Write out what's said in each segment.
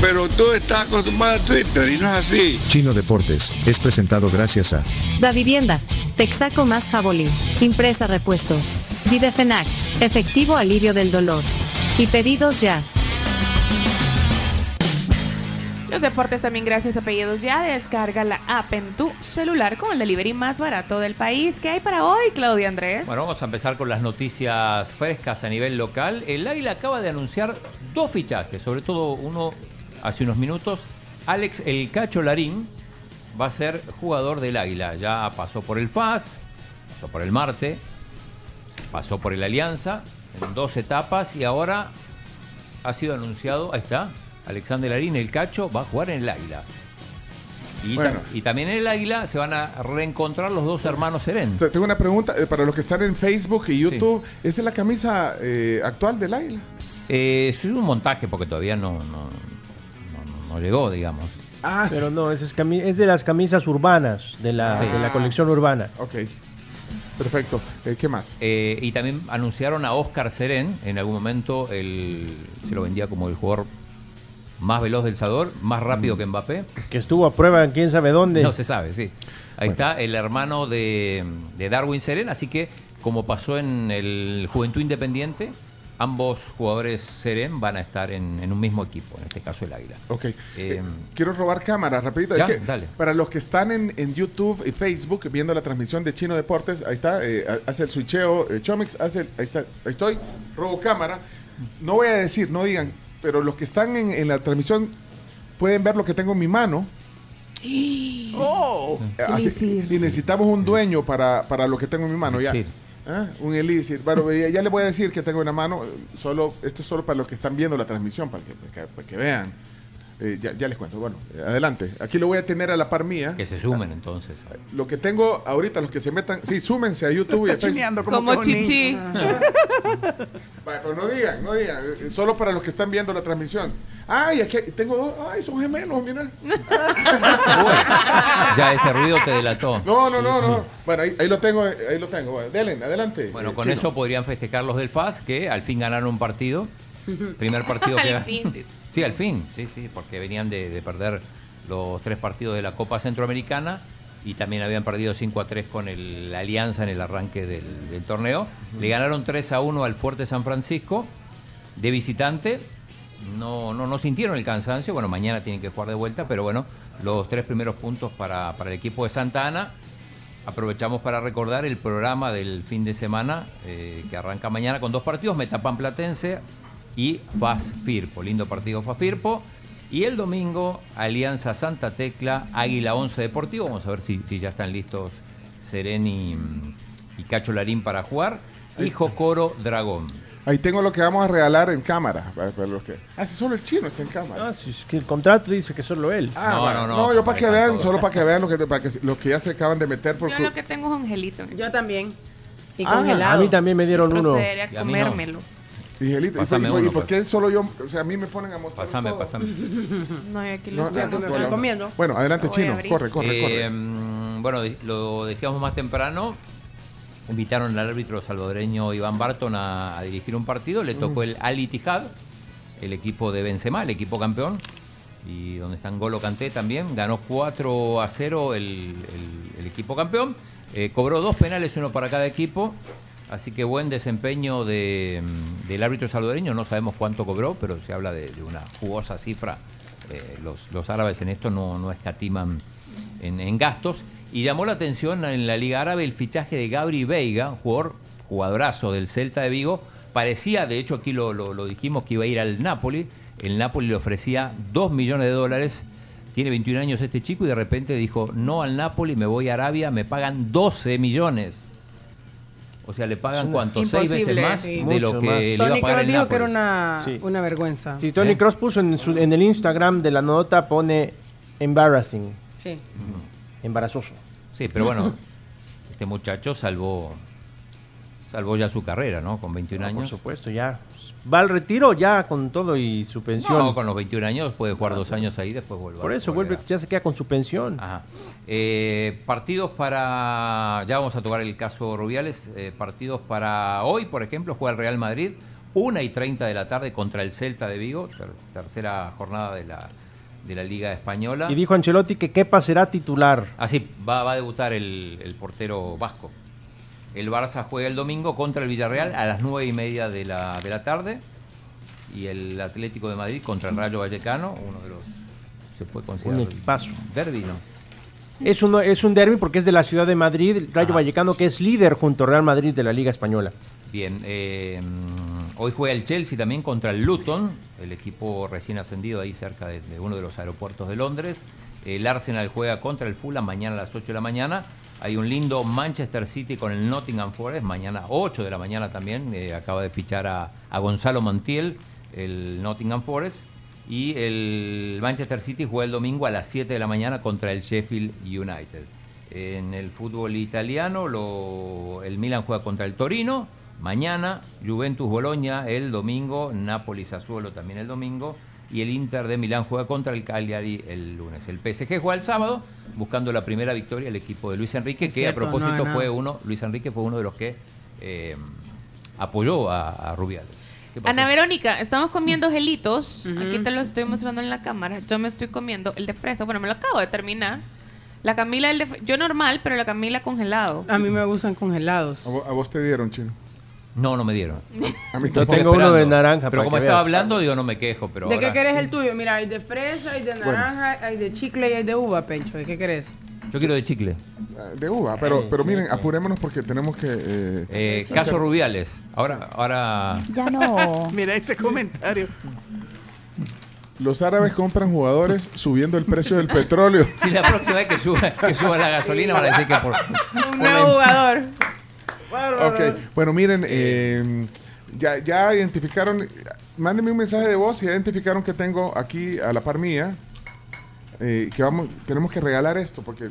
Pero tú estás acostumbrado a Twitter y no es así. Chino Deportes es presentado gracias a Da Vivienda, Texaco más Jabolín, Impresa Repuestos, Videfenac, Efectivo Alivio del Dolor. Y pedidos ya. Los deportes también gracias a Pedidos Ya. Descarga la app en tu celular con el delivery más barato del país. ¿Qué hay para hoy, Claudia Andrés? Bueno, vamos a empezar con las noticias frescas a nivel local. El Águila acaba de anunciar dos fichajes, sobre todo uno hace unos minutos. Alex El Cacho Larín va a ser jugador del Águila. Ya pasó por el FAS, pasó por el Marte, pasó por el Alianza en dos etapas y ahora ha sido anunciado, ahí está, Alexander Larín, el Cacho, va a jugar en el Águila. Y, Bueno. ta- y también en el Águila se van a reencontrar los dos hermanos Serén. O sea, Tengo una pregunta eh, para los que están en Facebook y YouTube. ¿Esa es la camisa eh, actual del Águila? Eh, es un montaje porque todavía no, no, no- llegó, digamos. Ah, Pero no, es, es de las camisas urbanas, de la, Sí. de la colección urbana. Ok. Perfecto. Eh, ¿Qué más? Eh, y también anunciaron a Oscar Serén. En algún momento él se lo vendía como el jugador más veloz del Sador, más rápido que Mbappé. Que estuvo a prueba en quién sabe dónde. No se sabe, sí. Ahí está el hermano de, de Darwin Serén. Así que, como pasó en el Juventud Independiente, ambos jugadores Serén van a estar en, en un mismo equipo, en este caso el Águila. Ok. Eh, Quiero robar cámaras, rapidito. Ya, Es que dale. Para los que están en, en YouTube y Facebook viendo la transmisión de Chino Deportes, ahí está, eh, ha- hace el switcheo, eh, Chomix, hace el- ahí está, ahí estoy, robo cámara. No voy a decir, no digan, pero los que están en, en la transmisión pueden ver lo que tengo en mi mano. ¡Oh! Eh, así- y necesitamos un dueño para, para lo que tengo en mi mano. Ya. Ah, Un elixir. Bueno, ya, le voy a decir que tengo en la mano. Solo, esto es solo para los que están viendo la transmisión, para que, para que, para que vean. Eh, ya, ya les cuento. Bueno, eh, adelante. Aquí lo voy a tener a la par mía. que se sumen entonces. Lo que tengo ahorita, los que se metan. Sí, súmense a YouTube y a Facebook. Como chichi. Pero no digan, no digan. eh, Solo para los que están viendo la transmisión. Ay, aquí tengo dos. Ay, son gemelos, mira. Ya ese ruido te delató. No, no, no, no. Bueno, ahí, ahí lo tengo, eh, ahí lo tengo. Delen, adelante. Bueno, eh, con Chino. eso podrían festejar los del FAS que al fin ganaron un partido. Primer partido que Al fin. Sí, al fin, sí, sí, porque venían de, de perder los tres partidos de la Copa Centroamericana y también habían perdido 5 a 3 con el la Alianza en el arranque del, del torneo. Le ganaron 3 a 1 al Fuerte San Francisco de visitante. No, no, no sintieron el cansancio. Bueno, mañana tienen que jugar de vuelta, pero bueno, los tres primeros puntos para, para el equipo de Santa Ana. Aprovechamos para recordar el programa del fin de semana eh, que arranca mañana con dos partidos, Metapan Platense y FAS Firpo. Lindo partido FAS Firpo. Y el domingo, Alianza Santa Tecla, Águila 11 Deportivo. Vamos a ver si, si ya están listos Seren y, y Cacho Larín para jugar. Y Jocoro Dragón. Ahí tengo lo que vamos a regalar en cámara. Para, para los que... Ah, si solo el chino está en cámara. Ah, si es que el contrato dice que solo él. Ah, No, bueno. no, no, no, yo para que vean, todo. solo para que vean lo que, para que, los que ya se acaban de meter por Yo lo que tengo es angelito. Yo también. Y Ah, congelado. A mí también me dieron uno. A Y a mí no. ¿Y, Pásame por- y uno, por pues. qué solo yo? O sea, a mí me ponen a mostrar. Pásame, todo? pásame. No, y aquí No, veo. no, estoy no. comiendo. Bueno, adelante, Lo chino. Corre, corre, Eh, corre. mm, bueno, lo decíamos más temprano. Invitaron al árbitro salvadoreño Iván Barton a, a dirigir un partido. Le tocó el Al Ittihad, el equipo de Benzema, el equipo campeón. Y donde está Golo Kanté también. Ganó 4 a 0 el, el- el equipo campeón. Eh, cobró dos penales, uno para cada equipo. Así que buen desempeño de, mm, del árbitro salvadoreño. No sabemos cuánto cobró, pero se habla de, una jugosa cifra. Eh, los, árabes en esto no, no escatiman en, gastos. Y llamó la atención en la Liga Árabe el fichaje de Gabri Veiga, jugador, jugadorazo del Celta de Vigo. Parecía, de hecho aquí lo, lo- lo dijimos, que iba a ir al Napoli. El Napoli le ofrecía 2 millones de dólares. Tiene 21 años este chico y de repente dijo, no al Napoli, me voy a Arabia, me pagan 12 millones. O sea, le pagan cuánto, seis veces más sí. de lo Mucho que más. le iba Tony a pagar dijo Napoli. que era una, Sí. una vergüenza. Si Tony ¿Eh? Cross puso en, su- en el Instagram de la nota, pone embarrassing, Sí. embarazoso. Sí, pero bueno, este muchacho salvó, salvó ya su carrera, ¿no? Con 21 No, años. Por supuesto, ya. ¿Va al retiro ya con todo y su pensión? No, con los 21 años puede jugar dos años ahí, después vuelve. Por eso vuelve, ya se queda con su pensión. Ajá. Eh, partidos para. Ya vamos a tocar el caso Rubiales. eh, partidos para hoy, por ejemplo, juega el Real Madrid, 1 y 30 de la tarde contra el Celta de Vigo, ter- tercera jornada de la, de la Liga Española. Y dijo Ancelotti que Kepa será titular. Así, va, va a debutar el, el portero vasco. El Barça juega el domingo contra el Villarreal a las 9 y media de la, de la tarde. Y el Atlético de Madrid contra el Rayo Vallecano, uno de los. Se puede considerar. Un equipazo. Derby, ¿no? Es un, es un derby porque es de la ciudad de Madrid, el Rayo Ajá. Vallecano, que es líder junto a Real Madrid de la Liga Española. Bien, eh, hoy juega el Chelsea también contra el Luton, el equipo recién ascendido ahí cerca de, de uno de los aeropuertos de Londres. El Arsenal juega contra el Fulham mañana a las 8 de la mañana. Hay un lindo Manchester City con el Nottingham Forest, mañana 8 de la mañana también. eh, acaba de fichar a, Gonzalo Montiel, el Nottingham Forest. Y el Manchester City juega el domingo a las 7 de la mañana contra el Sheffield United. En el fútbol italiano, el Milan juega contra el Torino. Mañana, Juventus Boloña el domingo, Napoli Sassuolo también el domingo. Y el Inter de Milán juega contra el Cagliari el lunes. El PSG juega el sábado, buscando la primera victoria el equipo de Luis Enrique, que Cierto, a propósito no, fue uno, Luis Enrique fue uno de los que eh, apoyó a, a Rubiales. Ana Verónica, estamos comiendo gelitos. Aquí te lo estoy mostrando en la cámara. Yo me estoy comiendo el de fresa. Bueno, me lo acabo de terminar. La Camila, el de yo normal, pero la Camila congelado. A mí me gustan congelados. A vos te dieron, chino. No, no me dieron. A mí Yo tengo uno de naranja. Pero para como que estaba veas. hablando, digo, no me quejo. Pero ¿De qué querés el tuyo? Mira, hay de fresa, hay de naranja, hay de chicle y hay de uva, Pencho. ¿De qué querés? Yo quiero de chicle. Ah, De uva, pero, pero miren, apurémonos porque tenemos que... eh, Eh, caso Rubiales. Ahora, ahora. Ya no. Mira ese comentario. Los árabes compran jugadores subiendo el precio del petróleo. Si la próxima vez que suba, que suba la gasolina van a decir que por. Un nuevo jugador. Ok, bueno, miren, eh, ya, ya identificaron, mándenme un mensaje de voz si ya identificaron que tengo aquí a la par mía, eh, que vamos, tenemos que regalar esto, porque,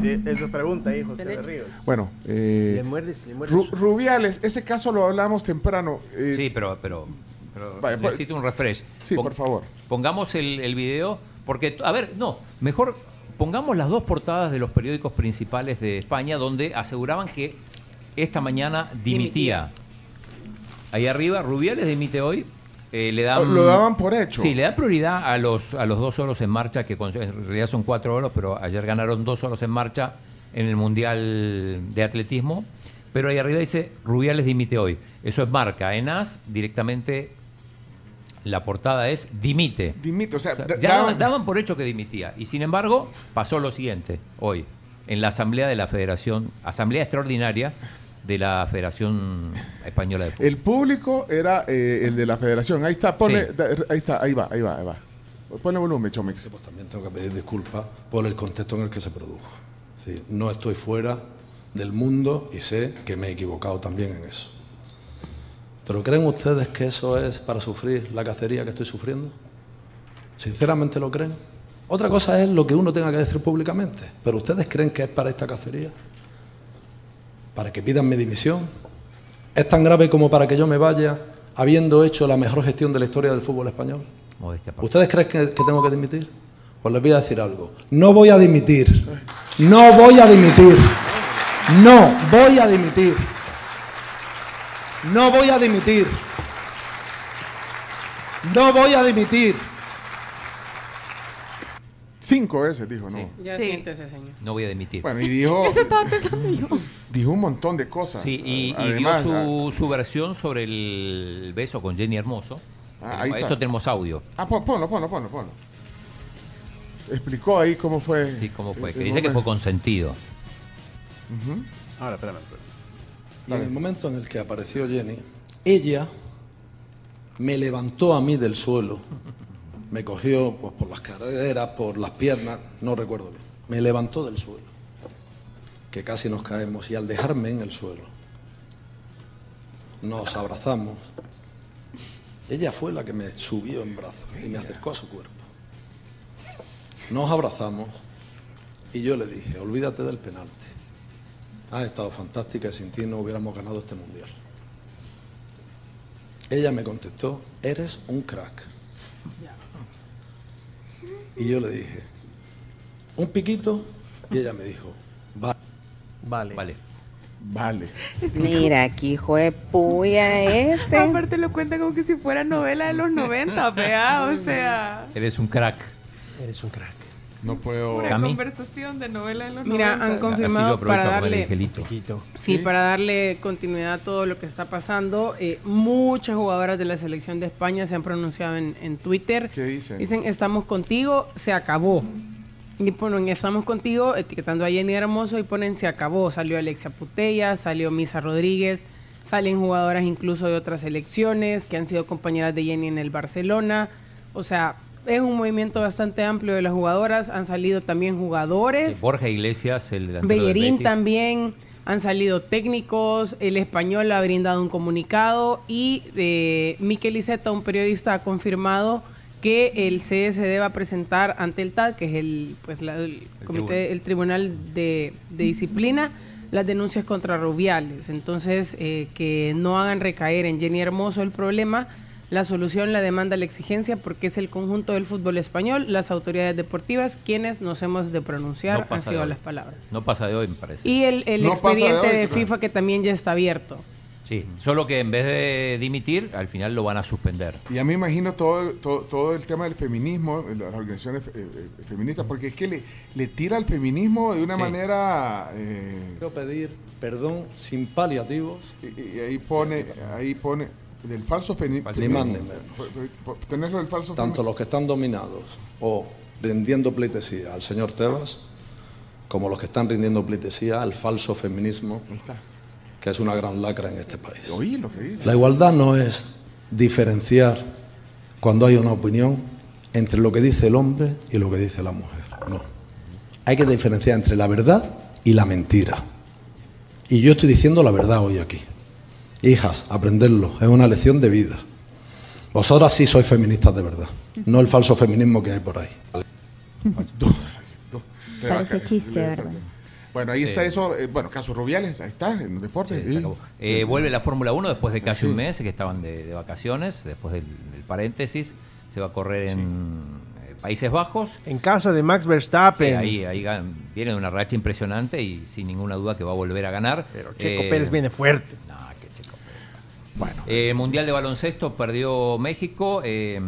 Sí, eso pregunta ahí, José de Ríos. bueno, eh, Le muerdes, le muerdes. Ru- Rubiales, ese caso lo hablamos temprano. eh, Sí, pero, pero, pero Vaya, pues- necesito un refresh. Sí, Pon- por favor. Pongamos el, el video, porque, a ver, no, mejor pongamos las dos portadas de los periódicos principales de España donde aseguraban que esta mañana dimitía. Ahí arriba, Rubiales dimite hoy. eh, le dan, Lo daban por hecho. Sí, le da prioridad a los, a los dos oros en marcha, que con- en realidad son cuatro oros, pero ayer ganaron dos oros en marcha en el Mundial de Atletismo. Pero ahí arriba dice, Rubiales dimite hoy. Eso es marca. En AS, directamente, la portada es dimite. Dimite, o sea, O sea, da- ya daban por hecho que dimitía. Y sin embargo, pasó lo siguiente, hoy, en la Asamblea de la Federación, Asamblea Extraordinaria de la Federación Española de Fútbol. el público era eh, el de la federación. Ahí está, ponle, Sí. da- ahí está, ahí va, ahí va, ahí va. Ponle volumen, Chomix. Pues también tengo que pedir disculpas por el contexto en el que se produjo. Sí, no estoy fuera del mundo y sé que me he equivocado también en eso. ¿Pero creen ustedes que eso es para sufrir la cacería que estoy sufriendo? ¿Sinceramente lo creen? Otra cosa es lo que uno tenga que decir públicamente, pero ¿ustedes creen que es para esta cacería? ¿Para que pidan mi dimisión? ¿Es tan grave como para que yo me vaya habiendo hecho la mejor gestión de la historia del fútbol español? ¿Ustedes creen que, que tengo que dimitir? Pues les voy a decir algo. No voy a dimitir. No voy a dimitir. No voy a dimitir. No voy a dimitir. No voy a dimitir. Cinco veces dijo, ¿no? Ya Sí. siéntese, señor. No voy a dimitir. Bueno, y dijo, Eso estaba pensando yo. dijo un montón de cosas. Sí, y, y Además, dio su, su versión sobre el beso con Jenny Hermoso. Ah, ahí está. Esto tenemos audio. Ah, pon- ponlo, ponlo, ponlo, ponlo. Explicó ahí cómo fue. Sí, cómo fue. Que dice que fue consentido. Ahora, espérame. espérame. Y en el momento en el que apareció Jenny, ella me levantó a mí del suelo. Me cogió pues, por las caderas, por las piernas, no recuerdo bien. Me levantó del suelo. Que casi nos caemos. Y al dejarme en el suelo, nos abrazamos. Ella fue la que me subió en brazos y me acercó a su cuerpo. Nos abrazamos y yo le dije, olvídate del penalti. has estado fantástica y sin ti no hubiéramos ganado este mundial. Ella me contestó, eres un crack. Y yo le dije, un piquito, y ella me dijo, vale. Vale. Vale. Vale. Mira, aquí hijo de puya ese. Aparte lo cuenta como que si fuera novela de los 90, vea, o sea, Eres un crack. Eres un crack. No puedo. una Cami. conversación de novela de los Mira, 90. han confirmado para darle, sí, para darle continuidad a todo lo que está pasando. eh, muchas jugadoras de la selección de España se han pronunciado en, en Twitter. ¿Qué dicen? Dicen, estamos contigo, se acabó. Y ponen, estamos contigo, etiquetando a Jenny Hermoso y ponen, se acabó. Salió Alexia Putella, salió Misa Rodríguez, salen jugadoras incluso de otras selecciones que han sido compañeras de Jenny en el Barcelona. O sea, es un movimiento bastante amplio de las jugadoras. Han salido también jugadores. Borja Iglesias, el del Bellerín también. Han salido técnicos, el español ha brindado un comunicado y eh, Miquel Iceta, un periodista, ha confirmado que el CSD va a presentar ante el TAD, que es el, pues, la- el, comité, el Tribunal de, de Disciplina, las denuncias contra Rubiales. Entonces, eh, que no hagan recaer en Jenny Hermoso el problema. La solución la demanda la exigencia porque es el conjunto del fútbol español, las autoridades deportivas, quienes nos hemos de pronunciar, No han sido las palabras. No pasa de hoy, me parece. Y el, el No pasa de expediente hoy, de, FIFA que también ya está abierto. Sí, solo que en vez de dimitir, al final lo van a suspender. Y a mí me imagino todo, todo, todo el tema del feminismo, las organizaciones eh, eh, feministas, porque es que le, le tira al feminismo de una Sí. manera... eh, Quiero pedir perdón sin paliativos. y, y ahí pone, ahí pone del falso feminismo. menos. Tenerlo del falso Tanto los que están dominados o rindiendo pleitesía al señor Tebas, como los que están rindiendo pleitesía al falso feminismo, que es una gran lacra en este país. Oí lo que dice. La igualdad no es diferenciar cuando hay una opinión entre lo que dice el hombre y lo que dice la mujer. No. Hay que diferenciar entre la verdad y la mentira. Y yo estoy diciendo la verdad hoy aquí. Hijas, aprenderlo, es una lección de vida. Vosotras sí sois feministas de verdad, no el falso feminismo que hay por ahí. Parece chiste, ¿verdad? Bueno, ahí Sí. está eso. eh, bueno, caso Rubiales, ahí está, en los deportes. Sí, se sí. acabó. Eh, vuelve la Fórmula 1 después de casi Sí. un mes que estaban de, de vacaciones, después del, del paréntesis. Se va a correr en eh, Países Bajos. En casa de Max Sí, Verstappen. ahí ahí viene una racha impresionante y sin ninguna duda que va a volver a ganar. Pero Checo Eh, Pérez viene fuerte. no, Pérez. Bueno. Eh, Mundial de baloncesto perdió México. eh,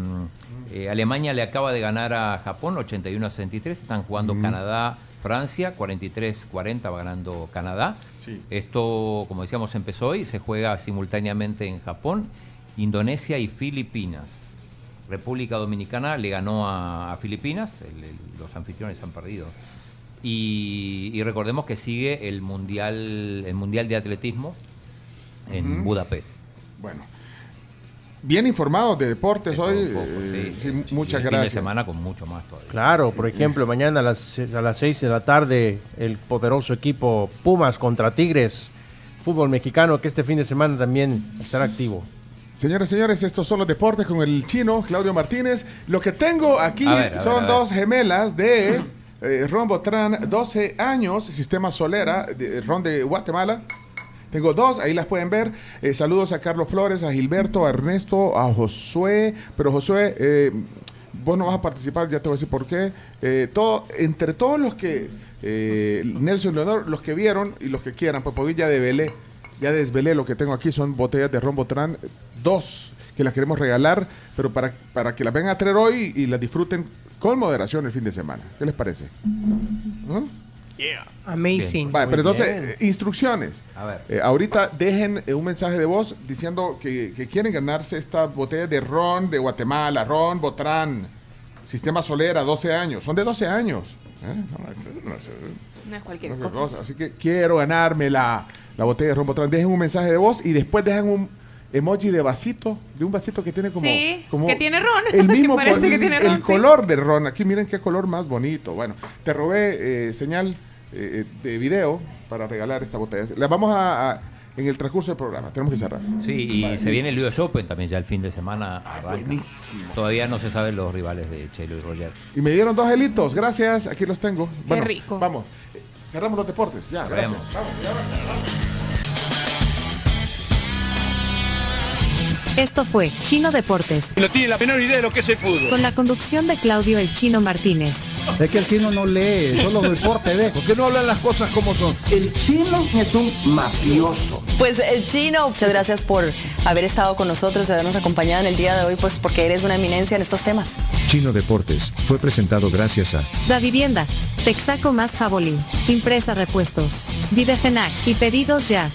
eh, Alemania le acaba de ganar a Japón 81 a 63. Están jugando Canadá, Francia 43-40 va ganando Canadá. Sí. Esto, como decíamos, empezó hoy. Se juega simultáneamente en Japón, Indonesia y Filipinas. República Dominicana le ganó a, a Filipinas. el- el- los anfitriones han perdido. Y, y recordemos que sigue el mundial, el mundial de atletismo en. Budapest. Bueno. Bien informados de deportes De hoy. poco, eh, sí. sí, Y muchas el Fin de gracias. semana con mucho más todavía. Claro, por ejemplo, mañana a las, a las 6 de la tarde, el poderoso equipo Pumas contra Tigres, fútbol mexicano, que este fin de semana también estará activo. Señores, señores, estos son los deportes con el chino Claudio Martínez. Lo que tengo aquí A ver, a ver, son ver. dos gemelas de eh, Ron Botran, 12 años, Sistema Solera, de, Ron de Guatemala. Tengo dos, ahí las pueden ver. Eh, saludos a Carlos Flores, a Gilberto, a Ernesto, a Josué. Pero Josué, eh, vos no vas a participar, ya te voy a decir por qué. Eh, todo, entre todos los que, eh, Nelson Leonor, los que vieron y los que quieran, pues porque ya desvelé, ya desvelé lo que tengo aquí, son botellas de Ron Botran, dos que las queremos regalar, pero para, para que las vengan a traer hoy y las disfruten con moderación el fin de semana. ¿Qué les parece? ¿No? Amazing. Vale, pero entonces, bien. eh, instrucciones. A ver. Eh, ahorita dejen eh, un mensaje de voz diciendo que, que quieren ganarse esta botella de ron de Guatemala, ron Botrán, Sistema Solera, 12 años. Son de 12 años. ¿eh? No, es- No es cualquier no es cosa. cosa. Así que quiero ganarme la, la botella de ron Botrán. Dejen un mensaje de voz y después dejan un emoji de vasito, de un vasito que tiene como... Sí, como que tiene ron. El Que mismo parece col- que tiene el ron, sí. color de ron. Aquí miren qué color más bonito. Bueno, te robé eh, señal eh, de video para regalar esta botella. La vamos a, a- en el transcurso del programa. Tenemos que cerrar. Sí, y se viene el US Open también ya el fin de semana. arranca. buenísimo. Todavía no se saben los rivales de Chelo y Roger. Y me dieron dos gelitos. Gracias. Aquí los tengo. Bueno, rico. Vamos. Cerramos los deportes. Ya, gracias. Vamos, ya. Esto fue Chino Deportes, No tiene la menor idea de lo que es el fútbol. con la conducción de Claudio El Chino Martínez. Es que el chino no lee, solo deporte ve. ¿Por qué no hablan las cosas como son? El chino es un mafioso. Pues el chino, muchas gracias por haber estado con nosotros y habernos acompañado en el día de hoy, pues porque eres una eminencia en estos temas. Chino Deportes fue presentado gracias a Da Vivienda, Texaco más Jabolín, Impresa Repuestos, Videfenac y Pedidos Ya.